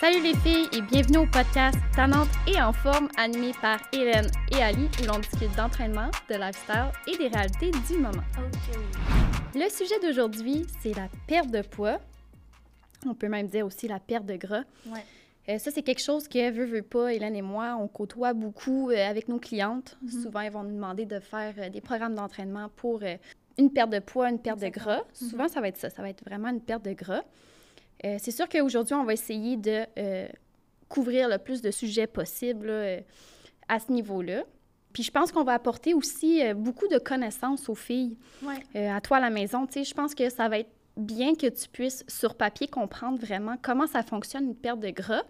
Salut les filles et bienvenue au podcast Tannante et en forme animé par Hélène et Ali où l'on discute d'entraînement, de lifestyle et des réalités du moment. Le sujet d'aujourd'hui, c'est la perte de poids. On peut même dire aussi la perte de gras. Ouais. Euh, ça, c'est quelque chose que, veut, veut pas, Hélène et moi, on côtoie beaucoup euh, avec nos clientes. Mhm. Souvent, ils vont nous demander de faire euh, des programmes d'entraînement pour une perte de poids, une perte de gras. Souvent, ça va être ça. Ça va être vraiment une perte de gras. Euh, c'est sûr qu'aujourd'hui, on va essayer de euh, couvrir le plus de sujets possible là, euh, à ce niveau-là. Puis je pense qu'on va apporter aussi beaucoup de connaissances aux filles Ouais. à toi à la maison. Tu sais, je pense que ça va être bien que tu puisses, sur papier, comprendre vraiment comment ça fonctionne une perte de gras,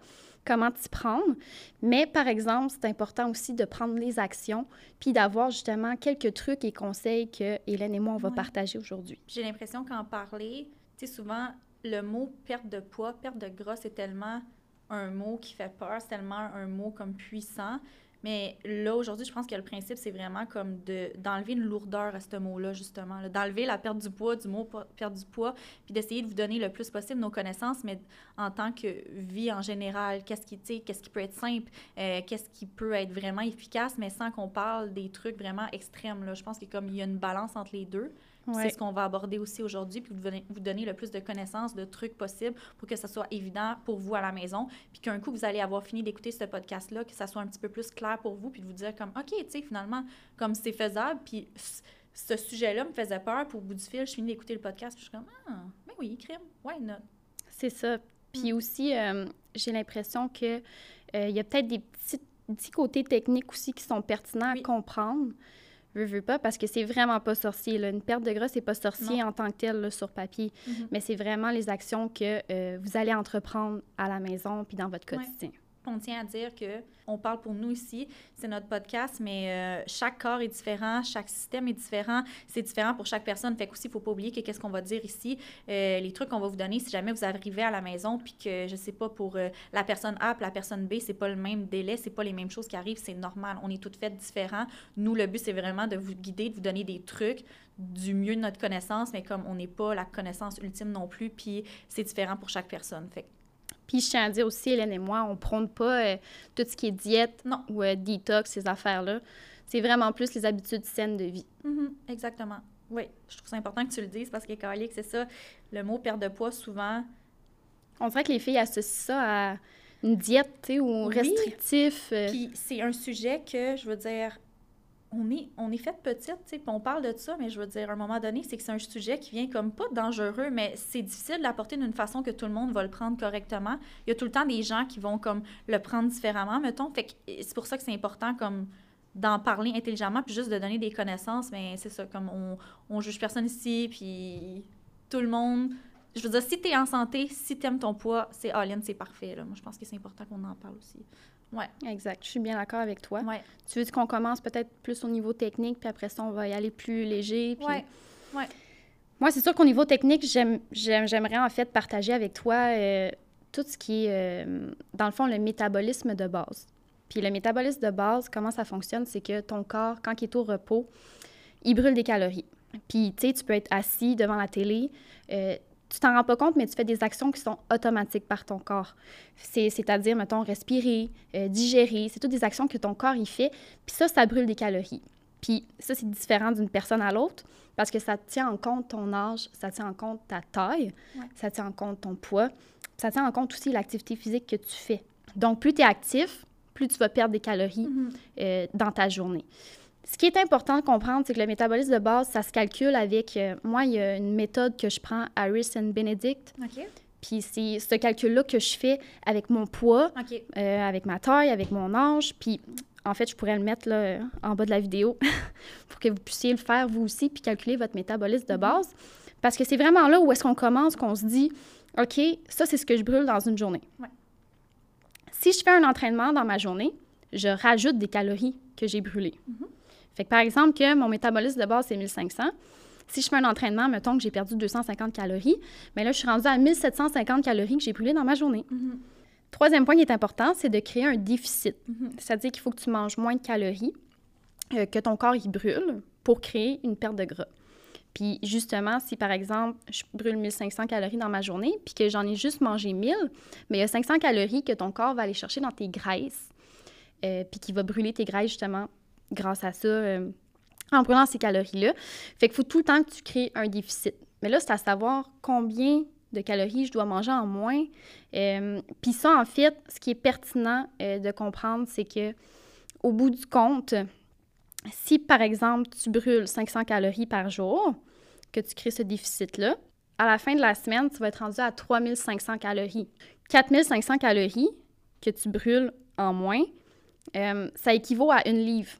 comment t'y prendre. Mais, par exemple, c'est important aussi de prendre les actions, puis d'avoir justement quelques trucs et conseils que Hélène et moi, on va Ouais. partager aujourd'hui. J'ai l'impression qu'en parler, tu sais, souvent, le mot perte de poids, perte de gras, c'est tellement un mot qui fait peur, c'est tellement un mot comme puissant. Mais là, aujourd'hui, je pense que le principe, c'est vraiment comme de, d'enlever une lourdeur à ce mot-là, justement. D'enlever la perte du poids, du mot perte du poids, puis d'essayer de vous donner le plus possible nos connaissances, mais en tant que vie en général, qu'est-ce qui, qu'est-ce qui peut être simple, euh, qu'est-ce qui peut être vraiment efficace, mais sans qu'on parle des trucs vraiment extrêmes. Là. Je pense que comme il y a une balance entre les deux, c'est ce qu'on va aborder aussi aujourd'hui, puis vous donner, vous donner le plus de connaissances, de trucs possibles pour que ça soit évident pour vous à la maison, puis qu'un coup, vous allez avoir fini d'écouter ce podcast-là, que ça soit un petit peu plus clair pour vous, puis de vous dire comme, OK, tu sais, finalement, comme c'est faisable, puis ce sujet-là me faisait peur, puis au bout du fil, je finis d'écouter le podcast, puis je suis comme, ah, ben oui, crime, why not? C'est ça. Puis aussi, euh, j'ai l'impression que euh, y a peut-être des petits, petits côtés techniques aussi qui sont pertinents Oui. à comprendre. Veux, veux pas, parce que c'est vraiment pas sorcier. Là. Une perte de gras, c'est pas sorcier en tant que tel là, sur papier, Mhm. mais c'est vraiment les actions que euh, vous allez entreprendre à la maison puis dans votre Ouais. On tient à dire que on parle pour nous ici, c'est notre podcast, mais euh, chaque corps est différent, chaque système est différent, c'est différent pour chaque personne. Fait qu'aussi, il faut pas oublier que qu'est-ce qu'on va dire ici, euh, les trucs qu'on va vous donner, si jamais vous arrivez à la maison, puis que je sais pas pour euh, la personne A, la personne B, c'est pas le même délai, c'est pas les mêmes choses qui arrivent, c'est normal. On est toutes faites différents. Nous, le but c'est vraiment de vous guider, de vous donner des trucs du mieux de notre connaissance, mais comme on n'est pas la connaissance ultime non plus, puis c'est différent pour chaque personne. Fait que Puis je tiens à dire aussi, Hélène et moi, on prône pas euh, tout ce qui est diète Non. ou euh, détox, ces affaires-là. C'est vraiment plus les habitudes saines de vie. Mhm, exactement. Oui, je trouve ça important que tu le dises parce que Calique, c'est ça. Le mot perte de poids, souvent, On dirait que les filles associent ça à une diète, tu sais, ou Oui. restrictif. euh, Puis c'est un sujet que, je veux dire, on est, on est fait petite, tu on parle de ça, mais je veux dire, à un moment donné, c'est que c'est un sujet qui vient comme pas dangereux, mais c'est difficile de l'apporter d'une façon que tout le monde va le prendre correctement. Il y a tout le temps des gens qui vont comme le prendre différemment, mettons. C'est pour ça que c'est important comme d'en parler intelligemment, puis juste de donner des connaissances, mais c'est ça, comme on, on juge personne ici, puis tout le monde... Je veux dire, si t'es en santé, si t'aimes ton poids, c'est all-in, c'est parfait. Moi, je pense que c'est important qu'on en parle aussi. Exact. Je suis bien d'accord avec toi. Ouais. Tu veux qu'on commence peut-être plus au niveau technique, puis après ça, on va y aller plus léger. Puis... Ouais. Moi, c'est sûr qu'au niveau technique, j'aime- j'aime- j'aimerais en fait partager avec toi euh, tout ce qui est, euh, dans le fond, le métabolisme de base. Puis le métabolisme de base, comment ça fonctionne, c'est que ton corps, quand il est au repos, il brûle des calories. Puis, tu sais, tu peux être assis devant la télé, euh, tu t'en rends pas compte, mais tu fais des actions qui sont automatiques par ton corps. C'est- C'est-à-dire, mettons, respirer, euh, digérer. C'est toutes des actions que ton corps, il fait. Puis ça, ça brûle des calories. Puis ça, c'est différent d'une personne à l'autre parce que ça tient en compte ton âge, ça tient en compte ta taille, Ouais. ça tient en compte ton poids, ça tient en compte aussi l'activité physique que tu fais. Donc, plus tu es actif, plus tu vas perdre des calories Mhm. euh, dans ta journée. Ce qui est important de comprendre, c'est que le métabolisme de base, ça se calcule avec... euh, moi, il y a une méthode que je prends, Harris and Benedict, OK. puis c'est ce calcul-là que je fais avec mon poids, euh, avec ma taille, avec mon âge. Puis, en fait, je pourrais le mettre là, en bas de la vidéo pour que vous puissiez le faire vous aussi, puis calculer votre métabolisme de base. Parce que c'est vraiment là où est-ce qu'on commence, qu'on se dit, OK, ça, c'est ce que je brûle dans une journée. Ouais. Si je fais un entraînement dans ma journée, je rajoute des calories que j'ai brûlées. Fait que, par exemple, que mon métabolisme de base, c'est 1500. Si je fais un entraînement, mettons que j'ai perdu 250 calories, mais là, je suis rendue à 1750 calories que j'ai brûlées dans ma journée. Mhm. Troisième point qui est important, c'est de créer un déficit. Mhm. C'est-à-dire qu'il faut que tu manges moins de calories euh, que ton corps il brûle pour créer une perte de gras. Puis justement, si par exemple, je brûle 1500 calories dans ma journée, puis que j'en ai juste mangé 1000, mais il y a 500 calories que ton corps va aller chercher dans tes graisses, euh, puis qui va brûler tes graisses justement grâce à ça, euh, en brûlant ces calories-là. Fait qu'il faut tout le temps que tu crées un déficit. Mais là, c'est à savoir combien de calories je dois manger en moins. Euh, puis ça, en fait, ce qui est pertinent de comprendre, c'est que au bout du compte, si par exemple tu brûles 500 calories par jour, que tu crées ce déficit-là, à la fin de la semaine, tu vas être rendu à 3500 calories. 4500 calories que tu brûles en moins, euh, ça équivaut à une livre.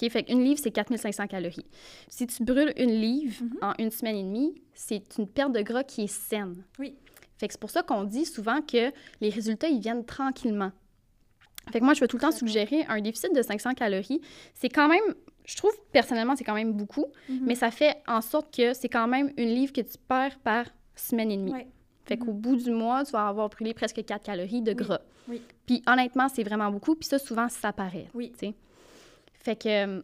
OK, fait une livre, c'est 4500 calories. Si tu brûles une livre Mhm. en une semaine et demie, c'est une perte de gras qui est saine. Oui. Fait que c'est pour ça qu'on dit souvent que les résultats, ils viennent tranquillement. Fait que moi, je vais tout le temps suggérer un déficit de 500 calories. C'est quand même, je trouve personnellement, c'est quand même beaucoup, Mhm. mais ça fait en sorte que c'est quand même une livre que tu perds par semaine et demie. Ouais. Fait qu'au bout du mois, tu vas avoir brûlé presque 4 calories de gras. oui. Puis honnêtement, c'est vraiment beaucoup. Puis ça, souvent, ça paraît. Oui. Fait que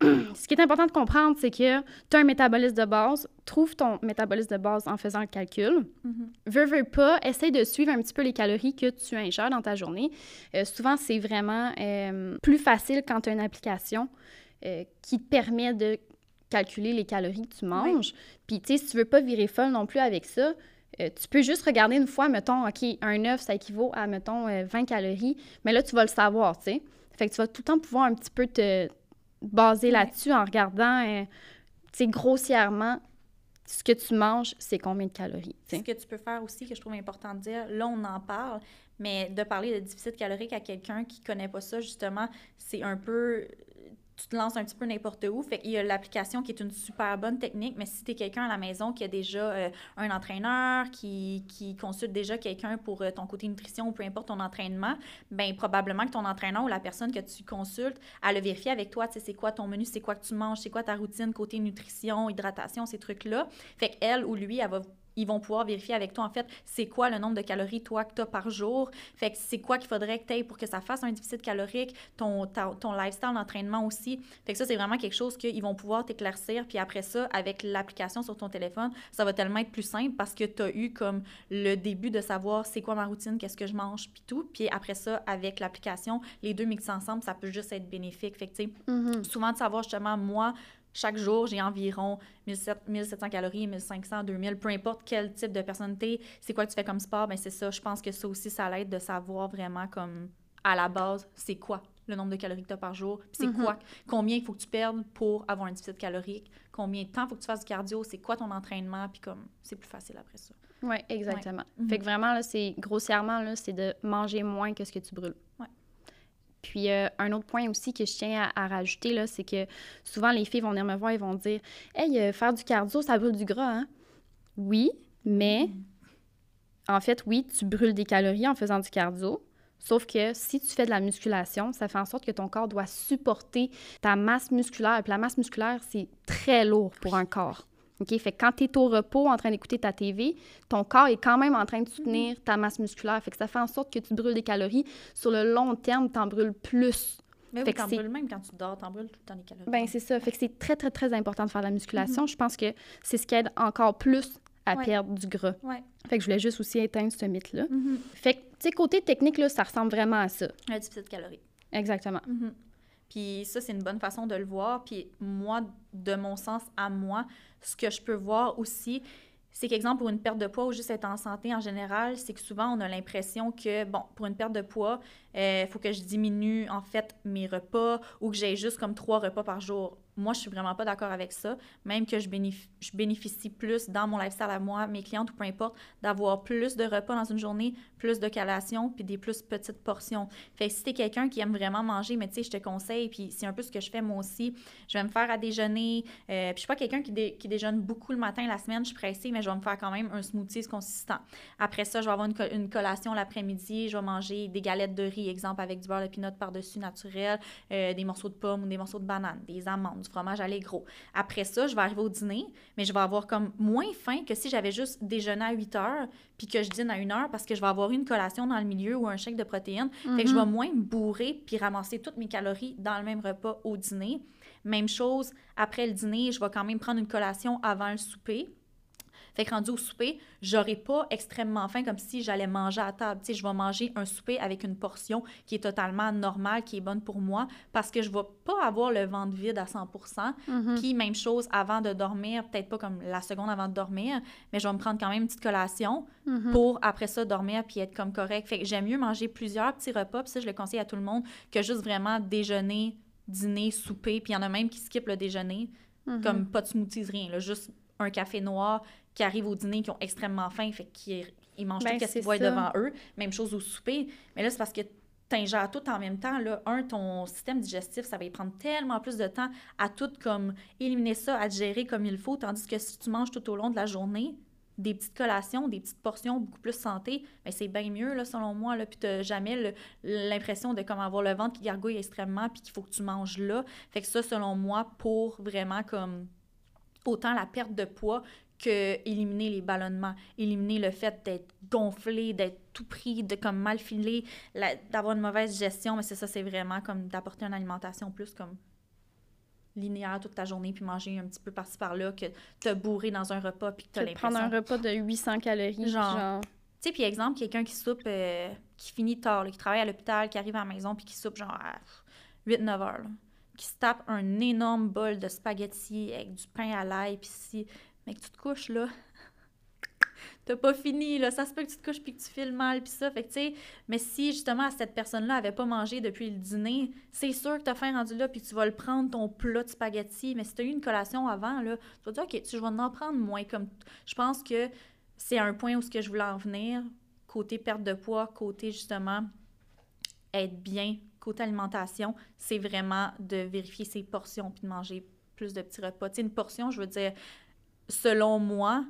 ce qui est important de comprendre, c'est que tu as un métabolisme de base. Trouve ton métabolisme de base en faisant le calcul. Mhm. Veux, veux pas, essaye de suivre un petit peu les calories que tu ingères dans ta journée. Euh, souvent, c'est vraiment euh, plus facile quand tu as une application euh, qui te permet de calculer les calories que tu manges. Puis, tu sais, si tu veux pas virer folle non plus avec ça, euh, tu peux juste regarder une fois, mettons, OK, un œuf, ça équivaut à, mettons, euh, 20 calories. Mais là, tu vas le savoir, tu sais. Fait que tu vas tout le temps pouvoir un petit peu te baser Ouais. là-dessus en regardant, euh, tu sais, grossièrement, ce que tu manges, c'est combien de calories. Ce que tu peux faire aussi, que je trouve important de dire, là, on en parle, mais de parler de déficit calorique à quelqu'un qui connaît pas ça, justement, c'est un peu... Tu te lances un petit peu n'importe où. Fait y a l'application qui est une super bonne technique, mais si tu es quelqu'un à la maison qui a déjà euh, un entraîneur, qui, qui consulte déjà quelqu'un pour euh, ton côté nutrition ou peu importe ton entraînement, ben probablement que ton entraîneur ou la personne que tu consultes, elle a vérifié avec toi, tu sais, c'est quoi ton menu, c'est quoi que tu manges, c'est quoi ta routine côté nutrition, hydratation, ces trucs-là. Fait qu'elle ou lui, elle va ils vont pouvoir vérifier avec toi, en fait, c'est quoi le nombre de calories, toi, que tu as par jour. Fait que c'est quoi qu'il faudrait que tu aies pour que ça fasse un déficit calorique, ton, ta- ton lifestyle d'entraînement aussi. Fait que ça, c'est vraiment quelque chose qu'ils vont pouvoir t'éclaircir. Puis après ça, avec l'application sur ton téléphone, ça va tellement être plus simple parce que tu as eu comme le début de savoir c'est quoi ma routine, qu'est-ce que je mange, puis tout. Puis après ça, avec l'application, les deux mixés ensemble, ça peut juste être bénéfique. Fait que, tu sais, Mhm. souvent de savoir justement, moi, chaque jour, j'ai environ 1700, 1700 calories, 1500, 2000, peu importe quel type de personne t'es, c'est quoi que tu fais comme sport, ben c'est ça. Je pense que ça aussi, ça l'aide de savoir vraiment comme à la base, c'est quoi le nombre de calories que tu as par jour, puis c'est Mhm. quoi, combien il faut que tu perdes pour avoir un déficit calorique, combien de temps il faut que tu fasses du cardio, c'est quoi ton entraînement, puis comme c'est plus facile après ça. Oui, exactement. Fait que vraiment, là, c'est grossièrement, là, c'est de manger moins que ce que tu brûles. Ouais. Puis euh, un autre point aussi que je tiens à, à rajouter, là, c'est que souvent les filles vont venir me voir et vont dire Hey, euh, faire du cardio, ça brûle du gras, hein? Oui, mais en fait, oui, tu brûles des calories en faisant du cardio. Sauf que si tu fais de la musculation, ça fait en sorte que ton corps doit supporter ta masse musculaire. Puis la masse musculaire, c'est très lourd pour un corps. OK? Fait que quand tu es au repos en train d'écouter ta TV, ton corps est quand même en train de soutenir ta masse musculaire. Fait que ça fait en sorte que tu brûles des calories. Sur le long terme, tu en brûles plus. Mais oui, t'en brûles même quand tu dors, t'en brûles tout le temps les calories. Ben c'est ça. Fait que c'est très, très, très important de faire de la musculation. Je pense que c'est ce qui aide encore plus à Ouais. perdre du gras. Ouais. Fait que je voulais juste aussi éteindre ce mythe-là. Mhm. Fait que, tu sais, côté technique, là, ça ressemble vraiment à ça. Un déficit calorique. Exactement. Mhm. Puis ça, c'est une bonne façon de le voir. Puis moi, de mon sens à moi, ce que je peux voir aussi, c'est qu'exemple, pour une perte de poids ou juste être en santé en général, c'est que souvent, on a l'impression que, bon, pour une perte de poids, il faut que je diminue, en fait, mes repas ou que j'ai juste comme trois repas par jour. Moi, je suis vraiment pas d'accord avec ça. Même que je, bénéf- je bénéficie plus dans mon lifestyle à moi, mes clientes ou peu importe, d'avoir plus de repas dans une journée, plus de collations, puis des plus petites portions. Fait que si t'es quelqu'un qui aime vraiment manger, mais tu sais, je te conseille, puis c'est un peu ce que je fais moi aussi, je vais me faire à déjeuner, euh, puis je suis pas quelqu'un qui, dé- qui déjeune beaucoup le matin, la semaine, je suis pressée, mais je vais me faire quand même un smoothie consistant. Après ça, je vais avoir une, co- une collation l'après-midi, je vais manger des galettes de riz, exemple, avec du beurre de pinot par-dessus naturel, euh, des morceaux de pommes ou des morceaux de banane, des amandes, du fromage à gros. Après ça, je vais arriver au dîner, mais je vais avoir comme moins faim que si j'avais juste déjeuné à 8 heures, puis que je dîne à 1 heure, parce que je vais avoir une collation dans le milieu ou un chèque de protéines. Fait que je vais moins me bourrer puis ramasser toutes mes calories dans le même repas au dîner. Même chose, après le dîner, je vais quand même prendre une collation avant le souper. Fait que rendu au souper, j'aurai pas extrêmement faim comme si j'allais manger à table. Tu sais, je vais manger un souper avec une portion qui est totalement normale, qui est bonne pour moi, parce que je vais pas avoir le ventre vide à 100 Mhm. Puis même chose avant de dormir, peut-être pas comme la seconde avant de dormir, mais je vais me prendre quand même une petite collation Mhm. pour après ça dormir puis être comme correct. Fait que j'aime mieux manger plusieurs petits repas, puis ça je le conseille à tout le monde, que juste vraiment déjeuner, dîner, souper, puis il y en a même qui skippent le déjeuner, Mhm. comme pas de smoothies, rien, là, juste un café noir qui arrive au dîner, qui ont extrêmement faim, fait qu'ils ils mangent Ben, tout ce qu'ils voient devant eux. Même chose au souper. Mais là, c'est parce que t'ingères tout en même temps. Là. Un, ton système digestif, ça va y prendre tellement plus de temps à tout comme éliminer ça, à digérer comme il faut, tandis que si tu manges tout au long de la journée, des petites collations, des petites portions beaucoup plus santé, ben c'est bien mieux, là, selon moi. Là, puis t'as jamais l'impression de comme avoir le ventre qui gargouille extrêmement puis qu'il faut que tu manges là. Fait que ça, selon moi, pour vraiment comme autant la perte de poids que éliminer les ballonnements, éliminer le fait d'être gonflé, d'être tout pris, de comme mal filé, d'avoir une mauvaise gestion, mais c'est ça, c'est vraiment comme d'apporter une alimentation plus comme linéaire toute ta journée, puis manger un petit peu par-ci par-là, que te bourrer dans un repas, puis que t'as peux prendre l'impression... un repas de 800 calories, Genre. genre... Tu sais, puis exemple, quelqu'un qui soupe, euh, qui finit tard, là, qui travaille à l'hôpital, qui arrive à la maison, puis qui soupe genre à 8-9 heures, là, qui se tape un énorme bol de spaghettis avec du pain à l'ail, puis si, mec, tu te couches, là, t'as pas fini, là, ça se peut que tu te couches puis que tu files mal, puis ça, fait que, tu sais, mais si, justement, cette personne-là avait pas mangé depuis le dîner, c'est sûr que t'as faim rendu là, puis tu vas le prendre, ton plat de spaghettis, mais si t'as eu une collation avant, là, tu vas dire, OK, tu, je vais en prendre moins, comme, je pense que c'est un point où ce que je voulais en venir, côté perte de poids, côté, justement, être bien, côté alimentation, c'est vraiment de vérifier ses portions puis de manger plus de petits repas. Tu sais, une portion, je veux dire, selon moi,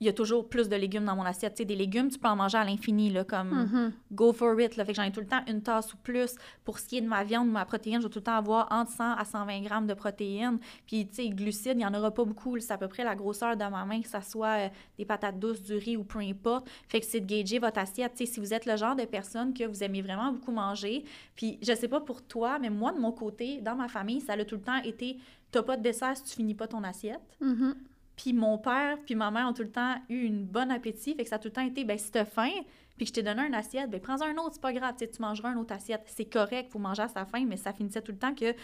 il y a toujours plus de légumes dans mon assiette. Tu sais, des légumes, tu peux en manger à l'infini, là, comme Mhm. go for it. Là. Fait que j'en ai tout le temps une tasse ou plus. Pour ce qui est de ma viande, ma protéine, je vais tout le temps avoir entre 100 à 120 grammes de protéines. Puis, tu sais, glucides, il n'y en aura pas beaucoup. C'est à peu près la grosseur de ma main, que ça soit euh, des patates douces, du riz ou peu importe. Fait que c'est de gager votre assiette. Si vous êtes le genre de personne que vous aimez vraiment beaucoup manger, puis je sais pas pour toi, mais moi, de mon côté, dans ma famille, ça a tout le temps été t'as pas de dessert si tu finis pas ton assiette. Mhm. Puis mon père puis ma mère ont tout le temps eu une bonne appétit. Fait que ça a tout le temps été, ben si t'as faim, puis que je t'ai donné un assiette, ben prends un autre, c'est pas grave. Tu mangeras un autre assiette. C'est correct, faut manger à sa faim, mais ça finissait tout le temps que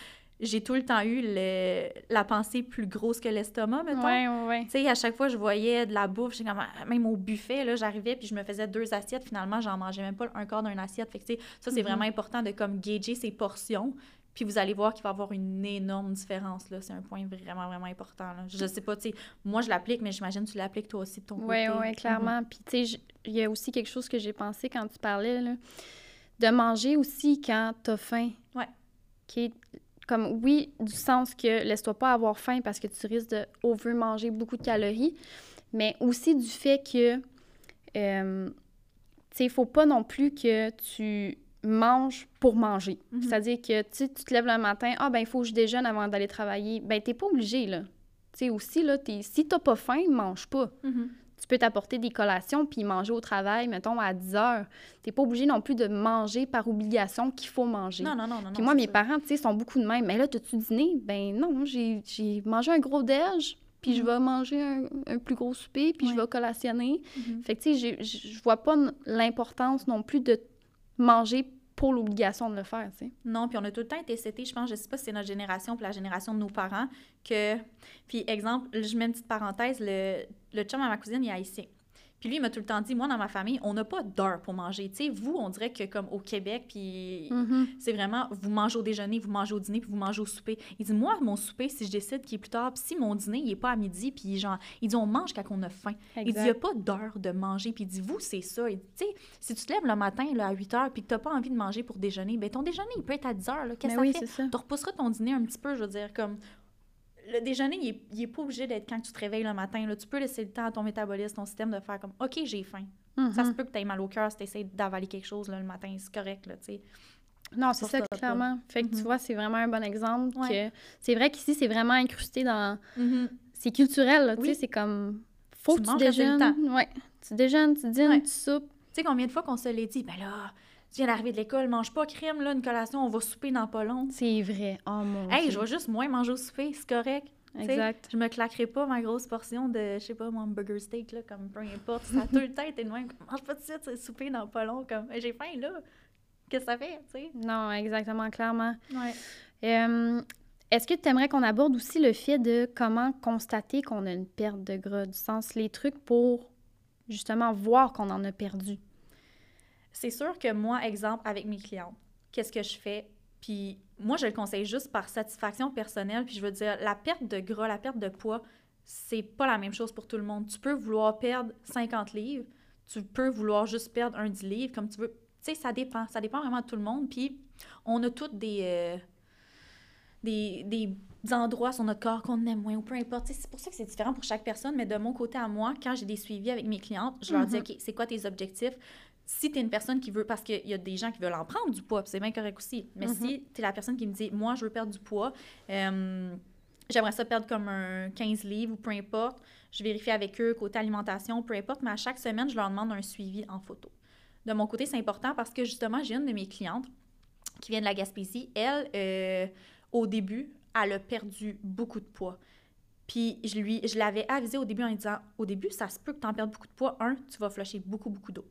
j'ai tout le temps eu le- la pensée plus grosse que l'estomac, mettons. Ouais, ouais. Tu sais, à chaque fois, je voyais de la bouffe. J'étais comme, ah, même au buffet, là, j'arrivais puis je me faisais deux assiettes. Finalement, j'en mangeais même pas un quart d'une assiette. Fait que, tu sais, ça, c'est Mhm. vraiment important de comme gager ses portions. Puis vous allez voir qu'il va y avoir une énorme différence, là. C'est un point vraiment, vraiment important, là. Je sais pas, tu sais, moi, je l'applique, mais j'imagine que tu l'appliques toi aussi de ton Oui, côté. oui, clairement. Puis, tu sais, il y a aussi quelque chose que j'ai pensé quand tu parlais, là, de manger aussi quand tu as faim. Ouais. Qui est comme, oui, du sens que laisse-toi pas avoir faim parce que tu risques de over-manger beaucoup de calories, mais aussi du fait que, euh, tu sais, il faut pas non plus que tu manges pour manger. Mhm. C'est-à-dire que, tu te lèves le matin, ah, ben, il faut que je déjeune avant d'aller travailler. Ben, t'es pas obligé, là. Tu sais, aussi, là, t'es- si t'as pas faim, mange pas Mhm. tu peux t'apporter des collations puis manger au travail, mettons, à 10 heures. T'es pas obligé non plus de manger par obligation qu'il faut manger. Non, non, non, non. Puis moi, mes parents, tu sais, sont beaucoup de même. Mais là, t'as-tu dîné? Ben non, j'ai mangé un gros déj, puis je Mhm. vais manger un, un plus gros souper, puis je vais collationner. Fait que, tu sais, je vois pas l'importance non plus de manger pour l'obligation de le faire, tu sais. Non, puis on a tout le temps été cétés, je pense, je sais pas si c'est notre génération puis la génération de nos parents, que... Puis exemple, je mets une petite parenthèse, le, le chum à ma cousine, il est haïtien. Puis lui, il m'a tout le temps dit, moi, dans ma famille, on n'a pas d'heure pour manger. Tu sais, vous, on dirait que comme au Québec, puis Mhm. c'est vraiment, vous mangez au déjeuner, vous mangez au dîner, puis vous mangez au souper. Il dit, moi, mon souper, si je décide qu'il est plus tard, puis si mon dîner, il est pas à midi, puis genre, il dit, on mange quand on a faim. Il dit, il n'y a pas d'heure de manger. Puis il dit, vous, c'est ça. Il dit, tu sais, si tu te lèves le matin là, à 8 heures puis que tu n'as pas envie de manger pour déjeuner, ben ton déjeuner, il peut être à 10 heures. là. Qu'est-ce que oui, ça fait? Tu repousseras ton dîner un petit peu, je veux dire, comme. Le déjeuner, il est, il est pas obligé d'être quand tu te réveilles le matin. Là. Tu peux laisser le temps à ton métabolisme, ton système de faire comme OK, j'ai faim. Ça se peut que tu aies mal au cœur si tu essaies d'avaler quelque chose là, le matin. C'est correct, là, tu sais. Non, c'est ça, Force-toi pas. clairement. Fait que tu Mhm. vois, c'est vraiment un bon exemple Ouais. que c'est vrai qu'ici, c'est vraiment incrusté dans... C'est culturel, là, tu sais, Oui. c'est comme... Faut Tu que tu déjeunes. Ouais. Tu déjeunes, tu dînes, Ouais. tu soupes. Tu sais combien de fois qu'on se l'est dit, ben là, tu viens d'arriver de l'école, mange pas crème, là, une collation, on va souper dans pas long. C'est vrai. Oh mon Hey, Dieu. je vais juste moins manger au souper, c'est correct. Exact. Je me claquerai pas ma grosse portion de, je sais pas, mon burger steak, là, comme peu importe. Ça a le temps été de même. Mange pas de suite, c'est souper dans pas long. Comme, j'ai faim, là. Qu'est-ce que ça fait, tu sais? Non, exactement, clairement. Ouais. Euh, Est-ce que tu aimerais qu'on aborde aussi le fait de comment constater qu'on a une perte de gras, du sens, les trucs pour justement voir qu'on en a perdu? C'est sûr que moi, exemple, avec mes clientes, qu'est-ce que je fais? Puis moi, je le conseille juste par satisfaction personnelle. Puis je veux dire, la perte de gras, la perte de poids, c'est pas la même chose pour tout le monde. Tu peux vouloir perdre 50 livres, tu peux vouloir juste perdre un 10 livres, comme tu veux. Tu sais, ça dépend. Ça dépend vraiment de tout le monde. Puis on a toutes des, euh, des, des endroits sur notre corps qu'on aime moins ou peu importe. C'est pour ça que c'est différent pour chaque personne. Mais de mon côté à moi, quand j'ai des suivis avec mes clientes, je leur dis, Mhm. OK, c'est quoi tes objectifs? Si tu es une personne qui veut, parce qu'il y a des gens qui veulent en prendre du poids, c'est bien correct aussi, mais Mhm. si tu es la personne qui me dit, moi, je veux perdre du poids, euh, j'aimerais ça perdre comme un 15 livres ou peu importe, je vérifie avec eux côté alimentation, peu importe, mais à chaque semaine, je leur demande un suivi en photo. De mon côté, c'est important parce que justement, j'ai une de mes clientes qui vient de la Gaspésie. Elle, euh, au début, elle a perdu beaucoup de poids. Puis je lui, je l'avais avisé au début en lui disant, au début, ça se peut que tu en perdes beaucoup de poids. Un, tu vas flusher beaucoup, beaucoup d'eau.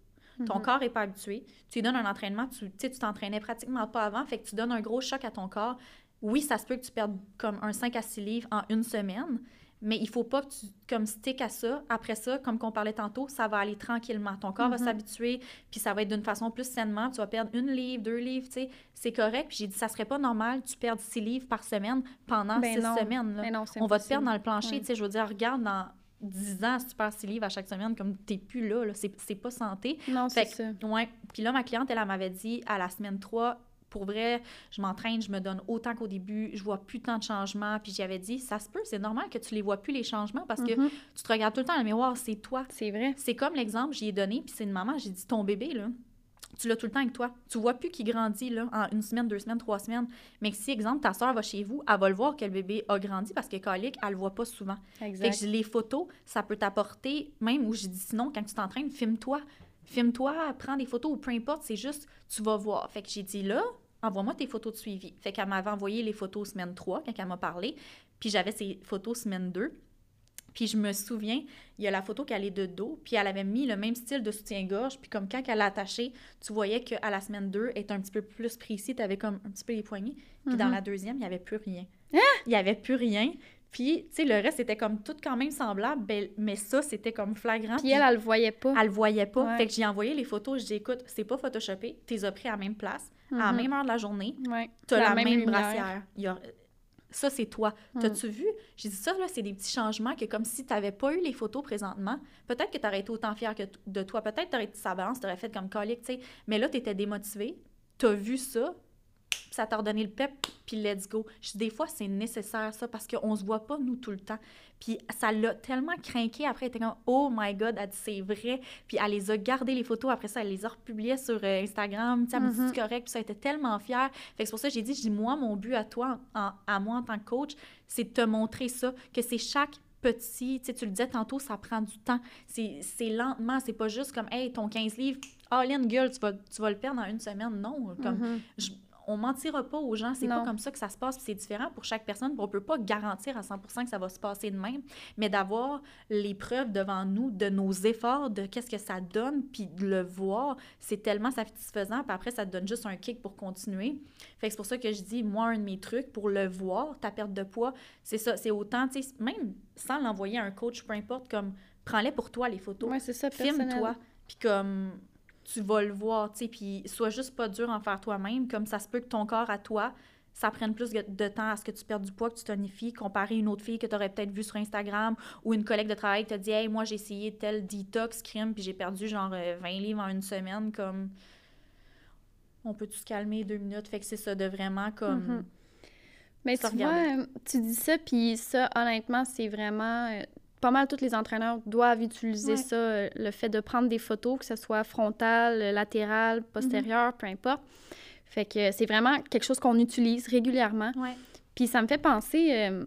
Ton Mhm. corps n'est pas habitué. Tu lui donnes un entraînement, tu sais, tu t'entraînais pratiquement pas avant, fait que tu donnes un gros choc à ton corps. Oui, ça se peut que tu perdes comme un 5 à 6 livres en une semaine, mais il faut pas que tu comme stick à ça. Après ça, comme qu'on parlait tantôt, ça va aller tranquillement. Ton corps va Mhm. s'habituer, puis ça va être d'une façon plus sainement. Tu vas perdre une livre, deux livres, tu sais, c'est correct. Puis j'ai dit, ça serait pas normal que tu perdes 6 livres par semaine pendant Ben 6 non. semaines. là Mais non, on va te perdre dans le plancher. Tu sais, je veux dire, regarde dans 10 ans, si tu perds 6 livres à chaque semaine, comme t'es plus là, là c'est c'est pas santé. Non, c'est ça. ouais. Puis là, ma cliente, elle, elle m'avait dit à la semaine 3, pour vrai, je m'entraîne, je me donne autant qu'au début, je vois plus tant de changements. Puis j'y avais dit, ça se peut, c'est normal que tu les vois plus, les changements, parce que Mhm. tu te regardes tout le temps dans le miroir, c'est toi. C'est vrai. C'est comme l'exemple, j'y ai donné, puis c'est une maman, j'ai dit, ton bébé, là, tu l'as tout le temps avec toi. Tu vois plus qu'il grandit, là, en une semaine, deux semaines, trois semaines. Mais si, exemple, ta soeur va chez vous, elle va le voir que le bébé a grandi parce que colique, elle le voit pas souvent. Fait que les photos, ça peut t'apporter, même où je dis sinon, quand tu t'entraînes, filme-toi. Filme-toi, prends des photos ou peu importe, c'est juste, tu vas voir. Fait que j'ai dit là, envoie-moi tes photos de suivi. Fait qu'elle m'avait envoyé les photos semaine 3 quand elle m'a parlé, puis j'avais ses photos semaine 2. Puis je me souviens, il y a la photo qu'elle est de dos, puis elle avait mis le même style de soutien-gorge, puis comme quand elle l'a attaché, tu voyais qu'à la semaine 2, elle était un petit peu plus précis, tu avais comme un petit peu les poignets. Puis dans Mhm. la deuxième, il n'y avait plus rien. Hein? Il n'y avait plus rien. Puis, tu sais, le reste, c'était comme tout quand même semblable, ben- mais ça, c'était comme flagrant. Puis elle, elle le voyait pas. Elle le voyait pas. Ouais. Fait que j'ai envoyé les photos. Je dis, écoute, c'est pas photoshopé. T'es as pris à la même place, à la Mhm. même heure de la journée. Ouais. T'as la, même, lumière. brassière. Il y a- Ça, c'est toi. Mhm. T'as-tu vu? J'ai dit, ça, là, c'est des petits changements que comme si t'avais pas eu les photos présentement, peut-être que t'aurais été autant fière que de toi. Peut-être t'aurais été sa balance, t'aurais fait comme colique, tu sais. Mais là, t'étais démotivée. T'as vu ça. Ça t'a redonné le pep, puis let's go. Je des fois, c'est nécessaire, ça, parce qu'on se voit pas, nous, tout le temps. Puis ça l'a tellement craqué. Après, elle était comme, oh my God, elle dit, c'est vrai. Puis elle les a gardées, les photos. Après ça, elle les a republiées sur euh, Instagram. Tu sais, elle me dit, Mhm. c'est correct. Puis ça, elle était tellement fière. Fait que c'est pour ça que j'ai dit, je dis, moi, mon but à toi, en- à moi en tant que coach, c'est de te montrer ça, que c'est chaque petit, tu sais, tu le disais tantôt, ça prend du temps. C'est c'est lentement, c'est pas juste comme, hey, ton 15 livres, all in, girl, tu vas, tu vas le perdre en une semaine. Non, comme, Mhm. je- on mentira pas aux gens, c'est pas comme ça que ça se passe, c'est différent pour chaque personne, on peut pas garantir à 100% que ça va se passer de même, mais d'avoir les preuves devant nous de nos efforts, de qu'est-ce que ça donne, puis de le voir, c'est tellement satisfaisant, puis après ça te donne juste un kick pour continuer. Fait que c'est pour ça que je dis, moi, un de mes trucs pour le voir, ta perte de poids, c'est ça, c'est autant, tu sais, même sans l'envoyer à un coach, peu importe, comme, prends-les pour toi, les photos. Ouais, c'est ça, filme-toi, puis comme tu vas le voir, tu sais, puis sois juste pas dur envers toi-même, comme ça se peut que ton corps à toi, ça prenne plus de temps à ce que tu perdes du poids, que tu tonifies, comparé à une autre fille que tu aurais peut-être vue sur Instagram ou une collègue de travail qui t'a dit « Hey, moi, j'ai essayé tel detox crème, puis j'ai perdu genre euh, 20 livres en une semaine. » Comme, on peut tout se calmer deux minutes? Fait que c'est ça, de vraiment comme... Mhm. Mais tu vois, regarder. euh, tu dis ça, puis ça, honnêtement, c'est vraiment... pas mal tous les entraîneurs doivent utiliser Ouais. ça, euh, le fait de prendre des photos, que ce soit frontale, euh, latérale, postérieure, peu importe. Fait que c'est vraiment quelque chose qu'on utilise régulièrement. Ouais. Puis ça me fait penser, euh,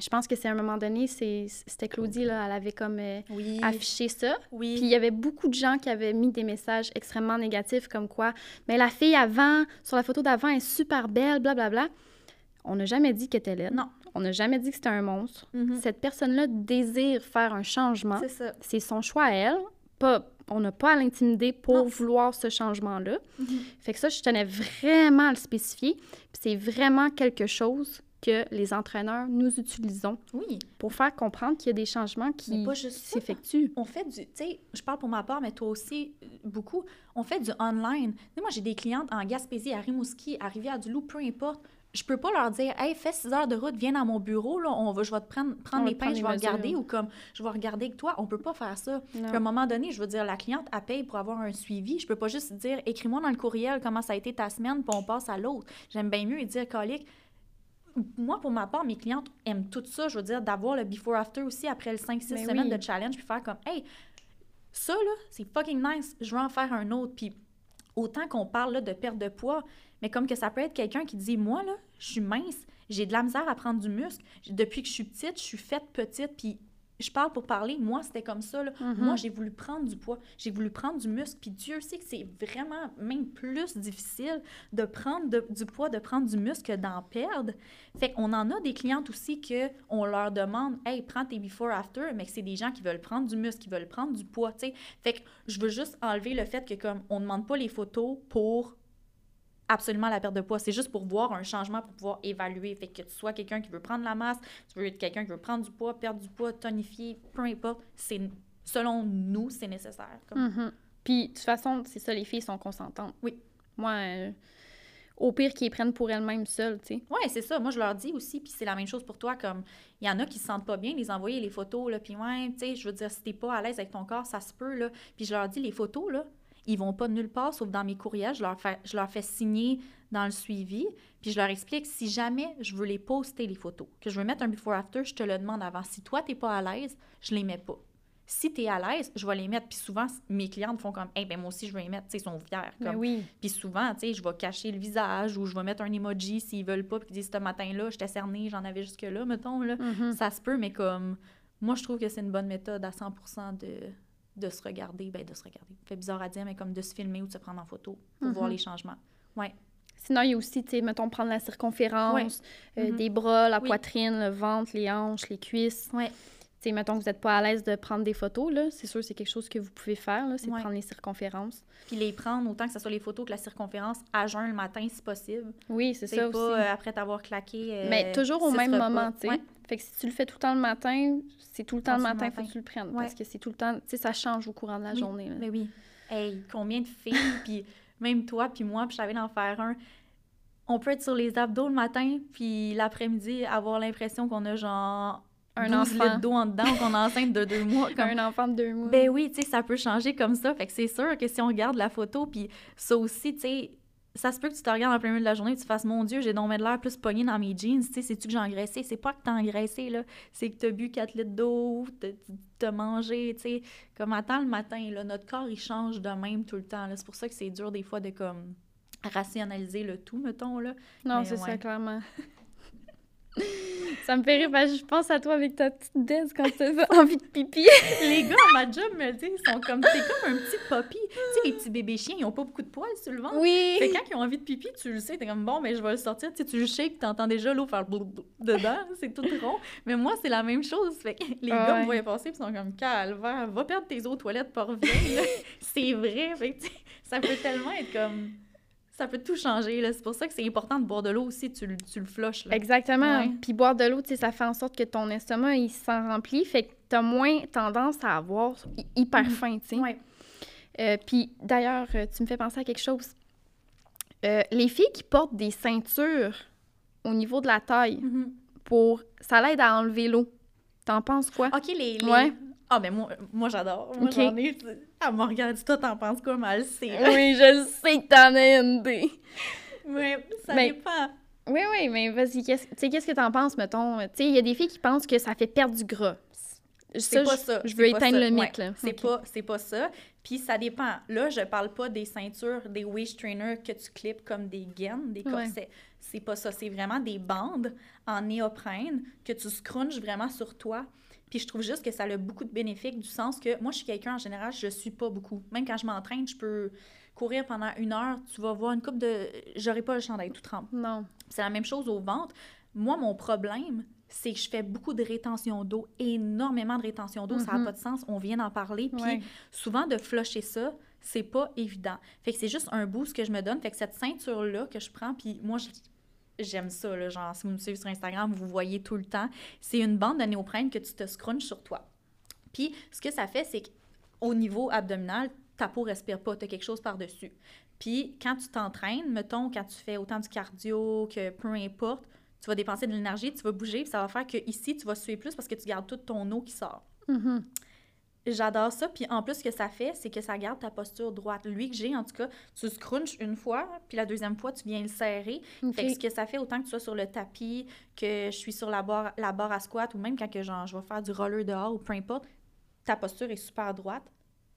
je pense que c'est à un moment donné, c'était Claudie, là, elle avait comme euh, Oui. affiché ça. Oui. Puis il y avait beaucoup de gens qui avaient mis des messages extrêmement négatifs comme quoi, mais la fille avant, sur la photo d'avant, est super belle, blablabla. On n'a jamais dit qu'elle était laide. Non. On n'a jamais dit que c'était un monstre. Mhm. Cette personne-là désire faire un changement. C'est son choix à elle. Pas, on n'a pas à l'intimider pour Non. vouloir ce changement-là. Mhm. Fait que ça, je tenais vraiment à le spécifier. Puis c'est vraiment quelque chose que les entraîneurs, nous utilisons Oui. pour faire comprendre qu'il y a des changements qui s'effectuent. On fait du. Tu sais, je parle pour ma part, mais toi aussi, euh, beaucoup. On fait du online. Moi, j'ai des clientes en Gaspésie, à Rimouski, à Rivière-du-Loup, peu importe. Je peux pas leur dire, hey, fais 6 heures de route, viens dans mon bureau, là, on va, je vais te prendre, prendre les pains, je vais mesures. regarder, ou comme, je vais regarder avec toi. On peut pas faire ça. Puis à un moment donné, je veux dire, la cliente, elle paye pour avoir un suivi. Je peux pas juste dire, écris-moi dans le courriel comment ça a été ta semaine, puis on passe à l'autre. J'aime bien mieux dire, colique. Moi, pour ma part, mes clientes aiment tout ça. Je veux dire, d'avoir le before-after aussi après le 5-6 Mais semaines oui. de challenge, puis faire comme, hey, ça, là, c'est fucking nice. Je veux en faire un autre. Puis autant qu'on parle là, de perte de poids, mais comme que ça peut être quelqu'un qui dit, moi, là, je suis mince, j'ai de la misère à prendre du muscle. Depuis que je suis petite, je suis faite petite, puis je parle pour parler. Moi, c'était comme ça. là. Mhm. Moi, j'ai voulu prendre du poids, j'ai voulu prendre du muscle, puis Dieu sait que c'est vraiment même plus difficile de prendre de- du poids, de prendre du muscle que d'en perdre. Fait qu'on en a des clientes aussi que on leur demande « Hey, prends tes before-after », mais que c'est des gens qui veulent prendre du muscle, qui veulent prendre du poids, tu sais. Fait que je veux juste enlever le fait que comme on demande pas les photos pour absolument la perte de poids. C'est juste pour voir un changement, pour pouvoir évaluer. Fait que tu sois quelqu'un qui veut prendre la masse, tu veux être quelqu'un qui veut prendre du poids, perdre du poids, tonifier, peu importe, c'est selon nous, c'est nécessaire. Comme... Mhm. Puis, de toute façon, c'est ça, les filles sont consentantes. Oui. Moi, euh, au pire, qu'ils prennent pour elles-mêmes seules, tu sais. Ouais, c'est ça. Moi, je leur dis aussi, puis c'est la même chose pour toi. Comme il y en a qui se sentent pas bien, les envoyer les photos, là, puis ouais, tu sais, je veux dire, si t'es pas à l'aise avec ton corps, ça se peut, là. Puis je leur dis, les photos, là, ils vont pas nulle part, sauf dans mes courriels. Je leur fais, je leur fais signer dans le suivi, puis je leur explique, si jamais je veux les poster, les photos, que je veux mettre un before-after, je te le demande avant. Si toi, t'es pas à l'aise, je les mets pas. Si t'es à l'aise, je vais les mettre. Puis souvent, mes clientes font comme, eh ben moi aussi, je veux les mettre. Tu ils sont fiers. Mais Comme, oui. puis souvent, tu sais, je vais cacher le visage ou je vais mettre un emoji s'ils veulent pas, puis qu'ils disent ce matin-là, j'étais cernée, j'en avais jusque-là, mettons. Là. Mhm. Ça se peut, mais comme. Moi, je trouve que c'est une bonne méthode à 100 de, de se regarder. Ben, de se regarder. Fait bizarre à dire, mais comme de se filmer ou de se prendre en photo pour Mhm. voir les changements. Ouais. Sinon, il y a aussi, tu sais, mettons, prendre la circonférence, euh, Mhm. des bras, la Oui. poitrine, le ventre, les hanches, les cuisses. Ouais. Tu sais, mettons que vous n'êtes pas à l'aise de prendre des photos, là. C'est sûr, c'est quelque chose que vous pouvez faire, là, c'est Ouais. de prendre les circonférences. Puis les prendre, autant que ce soit les photos que la circonférence, à jeun le matin, si possible. Oui, c'est ça pas aussi. euh, après t'avoir claqué. euh, Mais toujours au même repas. moment, tu sais. Fait que si tu le fais tout le temps le matin, c'est tout le temps le le matin, faut matin. que tu le prennes. Ouais. Parce que c'est tout le temps, tu sais, ça change au courant de la Oui, journée. là. Mais oui. Hey, combien de filles, puis même toi, puis moi, puis je savais d'en faire un. On peut être sur les abdos le matin, puis l'après-midi, avoir l'impression qu'on a genre Un 12 enfant. d'eau en dedans qu'on est enceinte de deux mois. Comme... Un enfant de deux mois. Ben oui, tu sais, ça peut changer comme ça. Fait que c'est sûr que si on regarde la photo, puis ça aussi, tu sais, ça se peut que tu te regardes en plein milieu de la journée et tu fasses, mon Dieu, j'ai donc de l'air plus pogné dans mes jeans, tu sais, c'est-tu que j'ai engraissé? C'est pas que t'as engraissé, là, c'est que t'as bu 4 litres d'eau, t'as- mangé, tu sais. Comme attends le matin, là, notre corps, il change de même tout le temps. C'est pour ça que c'est dur des fois de, comme, rationaliser le tout, mettons, là. non, c'est ça, clairement. Ça me fait rire, parce que je pense à toi avec ta petite Des quand tu as envie de pipi. Les gars à ma job me le disent, ils sont comme, t'es comme un petit puppy. Tu sais, les petits bébés chiens, ils ont pas beaucoup de poils sur le ventre. Oui! Fait quand ils ont envie de pipi, tu le sais, t'es comme bon, mais je vais le sortir. Tu sais, tu le shakes, t'entends déjà l'eau faire blou dedans, c'est tout rond. Mais moi, c'est la même chose. Fait que les Ah gars ouais. me voyaient passer, ils sont comme calvaire, va perdre tes eaux aux toilettes, pas reviens. c'est vrai. Fait que ça peut tellement être comme. Ça peut tout changer. là. C'est pour ça que c'est important de boire de l'eau aussi, tu, le- tu le flushes. Là. Exactement. Ouais. Puis boire de l'eau, tu ça fait en sorte que ton estomac, il s'en remplit. Fait que t'as moins tendance à avoir hy- hyper Mhm. faim, tu sais. Ouais. Euh, puis d'ailleurs, euh, tu me fais penser à quelque chose. Euh, les filles qui portent des ceintures au niveau de la taille, Mhm. pour ça l'aide à enlever l'eau. T'en penses quoi? OK, les. les- Ouais. Ah, ben moi, moi j'adore. Moi, Ok. j'en ai. Elle m'a regardé, toi, t'en penses quoi, c'est. là. oui, je le sais que t'en as une idée. Ouais, ça Mais- dépend. Oui, oui, mais vas-y, qu'est-ce tu sais, qu'est-ce que t'en penses, mettons? Tu sais, il y a des filles qui pensent que ça fait perdre du gras. C'est pas ça. Je veux éteindre le Ouais, mythe, là. C'est pas, c'est pas ça. Puis ça dépend. Là, je parle pas des ceintures, des waist trainers que tu clips comme des gaines, des Ouais. corsets. C'est pas ça. C'est vraiment des bandes en néoprène que tu scrunches vraiment sur toi. Puis je trouve juste que ça a beaucoup de bénéfices du sens que moi, je suis quelqu'un en général, je suis pas beaucoup. Même quand je m'entraîne, je peux courir pendant une heure, tu vas voir une coupe de. J'aurai pas le chandail tout trempe. Non. C'est la même chose au ventre. Moi, mon problème, c'est que je fais beaucoup de rétention d'eau, énormément de rétention d'eau. Ça n'a Mhm. pas de sens. On vient d'en parler. Puis Ouais. souvent, de flusher ça, c'est pas évident. Fait que c'est juste un boost que je me donne. Fait que cette ceinture-là que je prends, puis moi, je- j'aime ça. Là, genre, si vous me suivez sur Instagram, vous voyez tout le temps. C'est une bande de néoprène que tu te scrunches sur toi. Puis ce que ça fait, c'est qu'au niveau abdominal, ta peau respire pas, tu as quelque chose par-dessus. Puis quand tu t'entraînes, mettons, quand tu fais autant du cardio que peu importe, tu vas dépenser de l'énergie, tu vas bouger, puis ça va faire que ici tu vas suer plus parce que tu gardes toute ton eau qui sort. Mhm. J'adore ça. Puis en plus, ce que ça fait, c'est que ça garde ta posture droite. Lui que j'ai, en tout cas, tu scrunches une fois, puis la deuxième fois, tu viens le serrer. Ok. Fait que ce que ça fait, autant que tu sois sur le tapis, que je suis sur la barre, la barre à squat, ou même quand que, genre, je vais faire du roller dehors, ou peu importe, ta posture est super droite.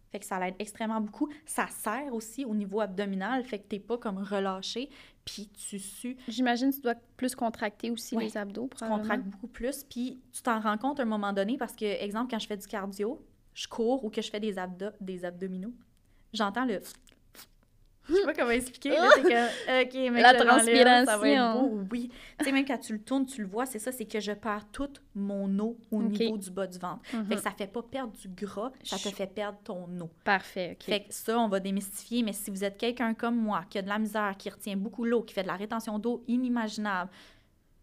Fait que ça l'aide extrêmement beaucoup. Ça sert aussi au niveau abdominal, fait que t'es pas comme relâché, puis tu sues, J'imagine que tu dois plus contracter aussi Ouais. les abdos, tu probablement. contractes beaucoup plus, puis tu t'en rends compte à un moment donné parce que, exemple, quand je fais du cardio, je cours ou que je fais des, abdo des abdominaux, j'entends le... Je sais pas comment expliquer, là, c'est que, OK, mais La l'enlève, ça va être transpiration. beau, oui. Tu sais, même quand tu le tournes, tu le vois, c'est ça, c'est que je perds toute mon eau au niveau du bas du ventre. Mhm. Fait que ça fait pas perdre du gras, ça te fait perdre ton eau. Parfait, OK. Fait que ça, on va démystifier, mais si vous êtes quelqu'un comme moi, qui a de la misère, qui retient beaucoup l'eau, qui fait de la rétention d'eau inimaginable,